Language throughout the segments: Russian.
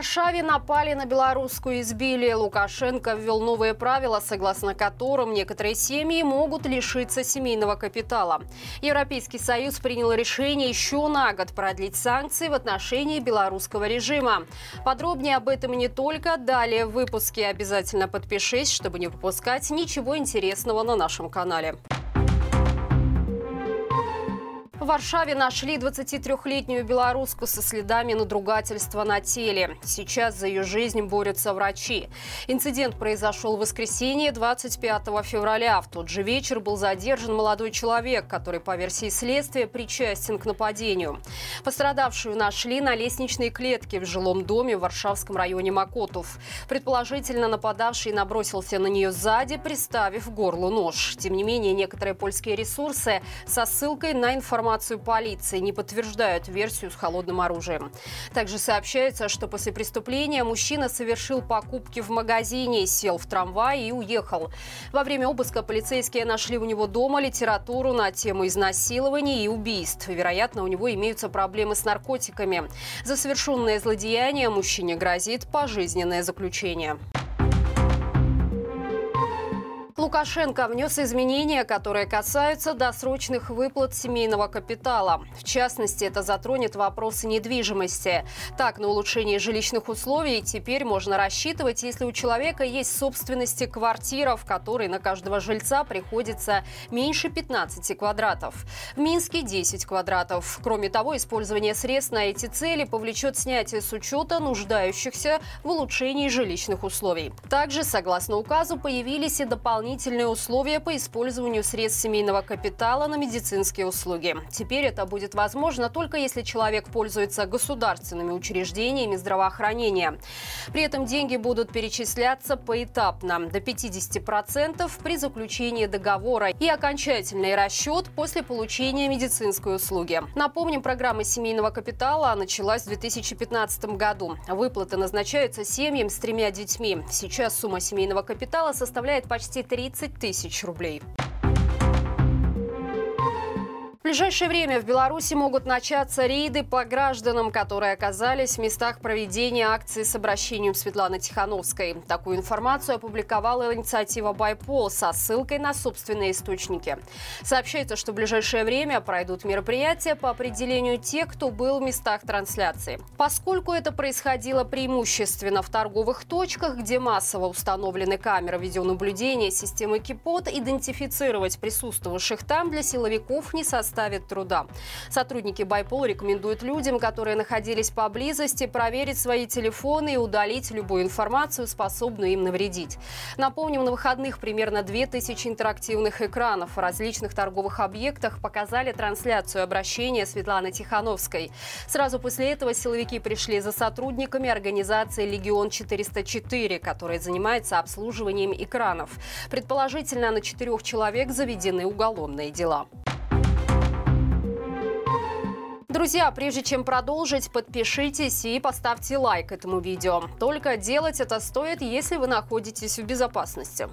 Варшаве напали на белорусскую избили. Лукашенко ввел новые правила, согласно которым некоторые семьи могут лишиться семейного капитала. Европейский Союз принял решение еще на год продлить санкции в отношении белорусского режима. Подробнее об этом и не только. Далее в выпуске обязательно подпишись, чтобы не пропускать ничего интересного на нашем канале. Варшаве нашли 23-летнюю белоруску со следами надругательства на теле. Сейчас за ее жизнь борются врачи. Инцидент произошел в воскресенье 25 февраля. В тот же вечер был задержан молодой человек, который, по версии следствия, причастен к нападению. Пострадавшую нашли на лестничной клетке в жилом доме в Варшавском районе Макотов. Предположительно, нападавший набросился на нее сзади, приставив к горлу нож. Тем не менее, некоторые польские ресурсы со ссылкой на информацию информацию полиции, не подтверждают версию с холодным оружием. Также сообщается, что после преступления мужчина совершил покупки в магазине, сел в трамвай и уехал. Во время обыска полицейские нашли у него дома литературу на тему изнасилований и убийств. Вероятно, у него имеются проблемы с наркотиками. За совершенное злодеяние мужчине грозит пожизненное заключение. Лукашенко внес изменения, которые касаются досрочных выплат семейного капитала. В частности, это затронет вопросы недвижимости. Так, на улучшение жилищных условий теперь можно рассчитывать, если у человека есть собственности квартира, в которой на каждого жильца приходится меньше 15 квадратов. В Минске 10 квадратов. Кроме того, использование средств на эти цели повлечет снятие с учета нуждающихся в улучшении жилищных условий. Также, согласно указу, появились и дополнительные дополнительные условия по использованию средств семейного капитала на медицинские услуги. Теперь это будет возможно только если человек пользуется государственными учреждениями здравоохранения. При этом деньги будут перечисляться поэтапно до 50% при заключении договора и окончательный расчет после получения медицинской услуги. Напомним, программа семейного капитала началась в 2015 году. Выплаты назначаются семьям с тремя детьми. Сейчас сумма семейного капитала составляет почти 3 30 тысяч рублей. Ближайшее время в Беларуси могут начаться рейды по гражданам, которые оказались в местах проведения акции с обращением Светланы Тихановской. Такую информацию опубликовала инициатива «Байпол» со ссылкой на собственные источники. Сообщается, что в ближайшее время пройдут мероприятия по определению тех, кто был в местах трансляции. Поскольку это происходило преимущественно в торговых точках, где массово установлены камеры видеонаблюдения системы КИПОД, идентифицировать присутствовавших там для силовиков не составит составит труда. Сотрудники Байпол рекомендуют людям, которые находились поблизости, проверить свои телефоны и удалить любую информацию, способную им навредить. Напомним, на выходных примерно 2000 интерактивных экранов в различных торговых объектах показали трансляцию обращения Светланы Тихановской. Сразу после этого силовики пришли за сотрудниками организации «Легион-404», которая занимается обслуживанием экранов. Предположительно, на четырех человек заведены уголовные дела. Друзья, прежде чем продолжить, подпишитесь и поставьте лайк этому видео. Только делать это стоит, если вы находитесь в безопасности.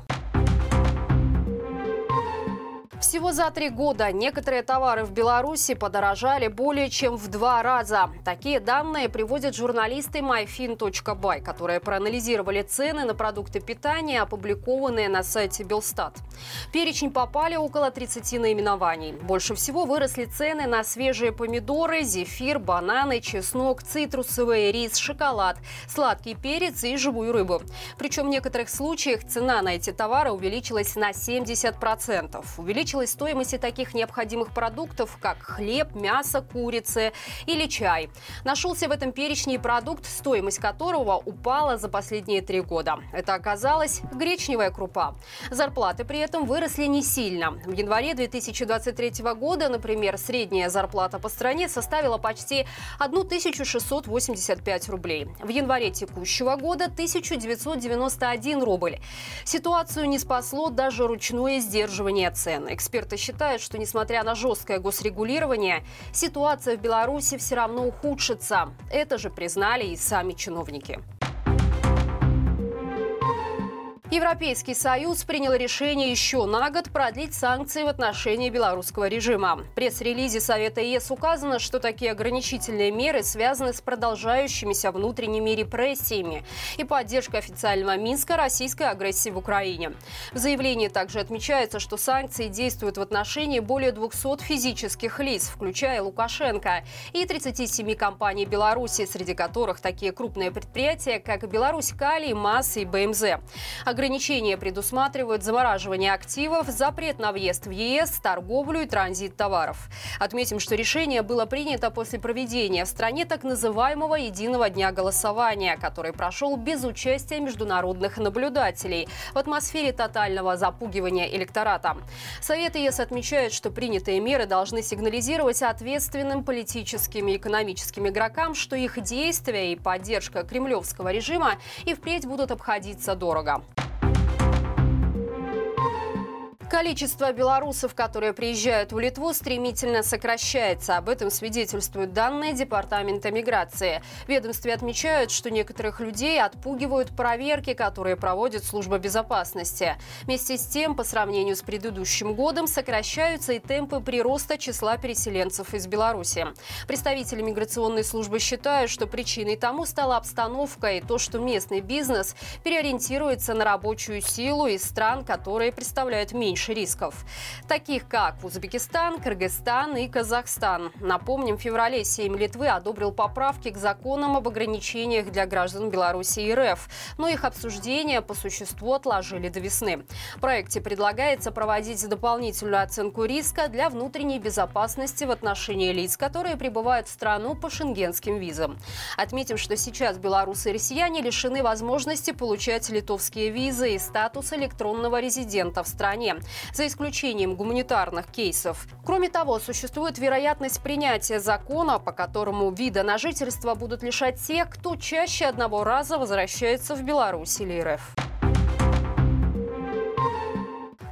Всего за три года некоторые товары в Беларуси подорожали более чем в два раза. Такие данные приводят журналисты myfin.by, которые проанализировали цены на продукты питания, опубликованные на сайте Белстат. В перечень попали около 30 наименований. Больше всего выросли цены на свежие помидоры, зефир, бананы, чеснок, цитрусовые, рис, шоколад, сладкий перец и живую рыбу. Причем в некоторых случаях цена на эти товары увеличилась на 70%. Увеличилась увеличилась стоимость таких необходимых продуктов, как хлеб, мясо, курицы или чай. Нашелся в этом перечне и продукт, стоимость которого упала за последние три года. Это оказалась гречневая крупа. Зарплаты при этом выросли не сильно. В январе 2023 года, например, средняя зарплата по стране составила почти 1685 рублей. В январе текущего года 1991 рубль. Ситуацию не спасло даже ручное сдерживание цен. Эксперты считают, что несмотря на жесткое госрегулирование, ситуация в Беларуси все равно ухудшится. Это же признали и сами чиновники. Европейский Союз принял решение еще на год продлить санкции в отношении белорусского режима. В пресс-релизе Совета ЕС указано, что такие ограничительные меры связаны с продолжающимися внутренними репрессиями и поддержкой официального Минска российской агрессии в Украине. В заявлении также отмечается, что санкции действуют в отношении более 200 физических лиц, включая Лукашенко, и 37 компаний Беларуси, среди которых такие крупные предприятия, как Беларусь Калий, МАС и БМЗ. Ограничения предусматривают замораживание активов, запрет на въезд в ЕС, торговлю и транзит товаров. Отметим, что решение было принято после проведения в стране так называемого «Единого дня голосования», который прошел без участия международных наблюдателей в атмосфере тотального запугивания электората. Совет ЕС отмечает, что принятые меры должны сигнализировать ответственным политическим и экономическим игрокам, что их действия и поддержка кремлевского режима и впредь будут обходиться дорого. Количество белорусов, которые приезжают в Литву, стремительно сокращается. Об этом свидетельствуют данные Департамента миграции. Ведомстве отмечают, что некоторых людей отпугивают проверки, которые проводит служба безопасности. Вместе с тем, по сравнению с предыдущим годом, сокращаются и темпы прироста числа переселенцев из Беларуси. Представители миграционной службы считают, что причиной тому стала обстановка и то, что местный бизнес переориентируется на рабочую силу из стран, которые представляют меньше меньше рисков, таких как Узбекистан, Кыргызстан и Казахстан. Напомним, в феврале Сейм Литвы одобрил поправки к законам об ограничениях для граждан Беларуси и РФ, но их обсуждение по существу отложили до весны. В проекте предлагается проводить дополнительную оценку риска для внутренней безопасности в отношении лиц, которые прибывают в страну по шенгенским визам. Отметим, что сейчас белорусы и россияне лишены возможности получать литовские визы и статус электронного резидента в стране за исключением гуманитарных кейсов. Кроме того, существует вероятность принятия закона, по которому вида на жительство будут лишать тех, кто чаще одного раза возвращается в Беларусь или РФ.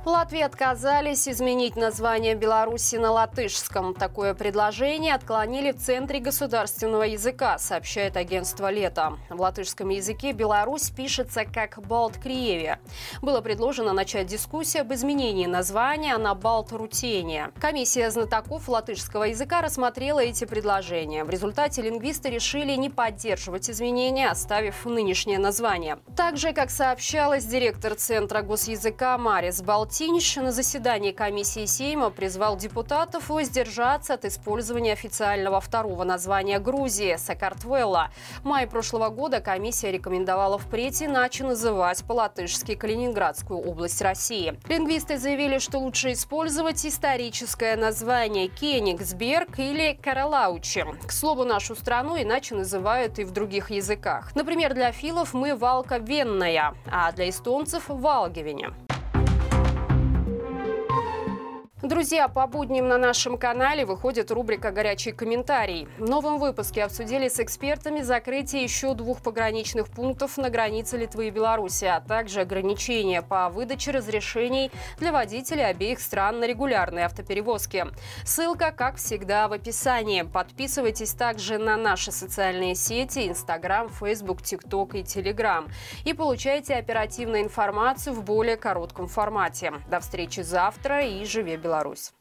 В Латвии отказались изменить название Беларуси на латышском. Такое предложение отклонили в Центре государственного языка, сообщает агентство «Лето». В латышском языке Беларусь пишется как Балт-Криевия. Было предложено начать дискуссию об изменении названия на Балт-Рутения. Комиссия знатоков латышского языка рассмотрела эти предложения. В результате лингвисты решили не поддерживать изменения, оставив нынешнее название. Также, как сообщалось, директор Центра госязыка Марис Балт Тиньш на заседании комиссии Сейма призвал депутатов воздержаться от использования официального второго названия Грузии – Сакартвелла. В мае прошлого года комиссия рекомендовала впредь иначе называть по-латышски Калининградскую область России. Лингвисты заявили, что лучше использовать историческое название Кенигсберг или Каралаучи. К слову, нашу страну иначе называют и в других языках. Например, для филов мы Валка Венная, а для эстонцев – Валгевине. Друзья, по будням на нашем канале выходит рубрика «Горячий комментарий». В новом выпуске обсудили с экспертами закрытие еще двух пограничных пунктов на границе Литвы и Беларуси, а также ограничения по выдаче разрешений для водителей обеих стран на регулярные автоперевозки. Ссылка, как всегда, в описании. Подписывайтесь также на наши социальные сети – Инстаграм, Фейсбук, ТикТок и Телеграм. И получайте оперативную информацию в более коротком формате. До встречи завтра и живи Беларусь! Беларусь.